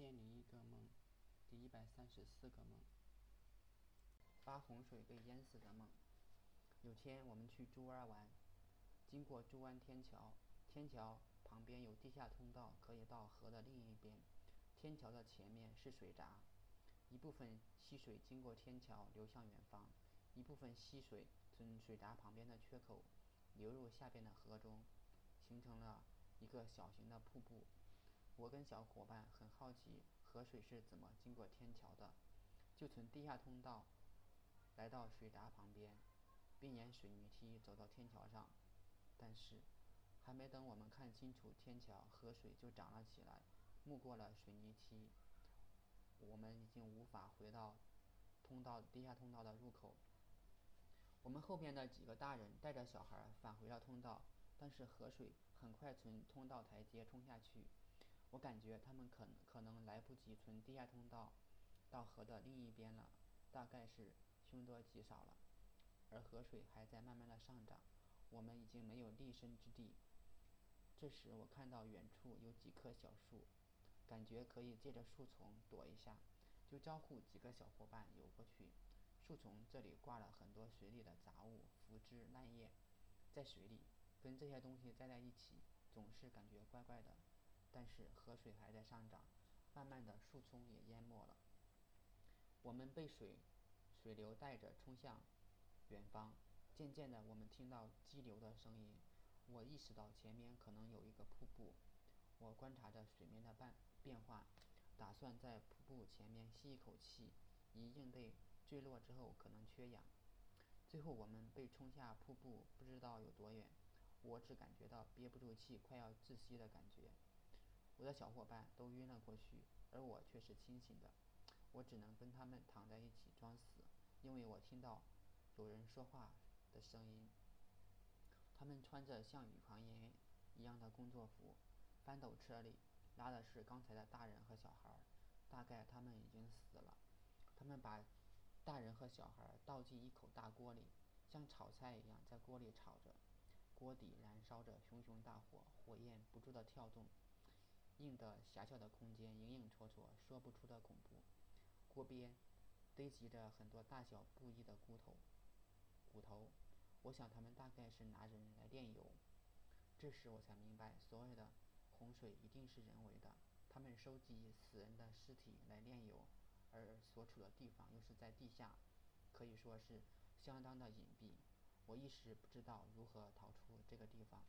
千零一个梦，第一百三十四个梦。发洪水被淹死的梦。有天我们去珠湾玩，经过珠湾天桥，天桥旁边有地下通道，可以到河的另一边。天桥的前面是水闸，一部分溪水经过天桥流向远方，一部分溪水从水闸旁边的缺口流入下边的河中，形成了一个小型的瀑布。我跟小伙伴很好奇河水是怎么经过天桥的，就从地下通道来到水闸旁边，并沿水泥梯走到天桥上。但是，还没等我们看清楚天桥，河水就涨了起来，没过了水泥梯。我们已经无法回到通道地下通道的入口。我们后边的几个大人带着小孩返回了通道，但是河水很快从通道台阶冲下去。我感觉他们可可能来不及从地下通道到河的另一边了，大概是凶多吉少了。而河水还在慢慢的上涨，我们已经没有立身之地。这时我看到远处有几棵小树，感觉可以借着树丛躲一下，就招呼几个小伙伴游过去。树丛这里挂了很多水里的杂物，腐枝烂叶，在水里跟这些东西栽在一起，总是感觉怪怪的。但是河水还在上涨，慢慢的树丛也淹没了。我们被水水流带着冲向远方，渐渐的我们听到激流的声音。我意识到前面可能有一个瀑布，我观察着水面的变变化，打算在瀑布前面吸一口气，以应对坠落之后可能缺氧。最后我们被冲下瀑布，不知道有多远，我只感觉到憋不住气，快要窒息的感觉。我的小伙伴都晕了过去，而我却是清醒的。我只能跟他们躺在一起装死，因为我听到有人说话的声音。他们穿着像宇航员一样的工作服，翻斗车里拉的是刚才的大人和小孩，大概他们已经死了。他们把大人和小孩倒进一口大锅里，像炒菜一样在锅里炒着，锅底燃烧着熊熊大火，火焰不住地跳动。硬的狭小的空间，影影绰绰，说不出的恐怖。锅边堆积着很多大小不一的骨头，骨头。我想他们大概是拿人来炼油。这时我才明白，所有的洪水一定是人为的。他们收集死人的尸体来炼油，而所处的地方又是在地下，可以说是相当的隐蔽。我一时不知道如何逃出这个地方。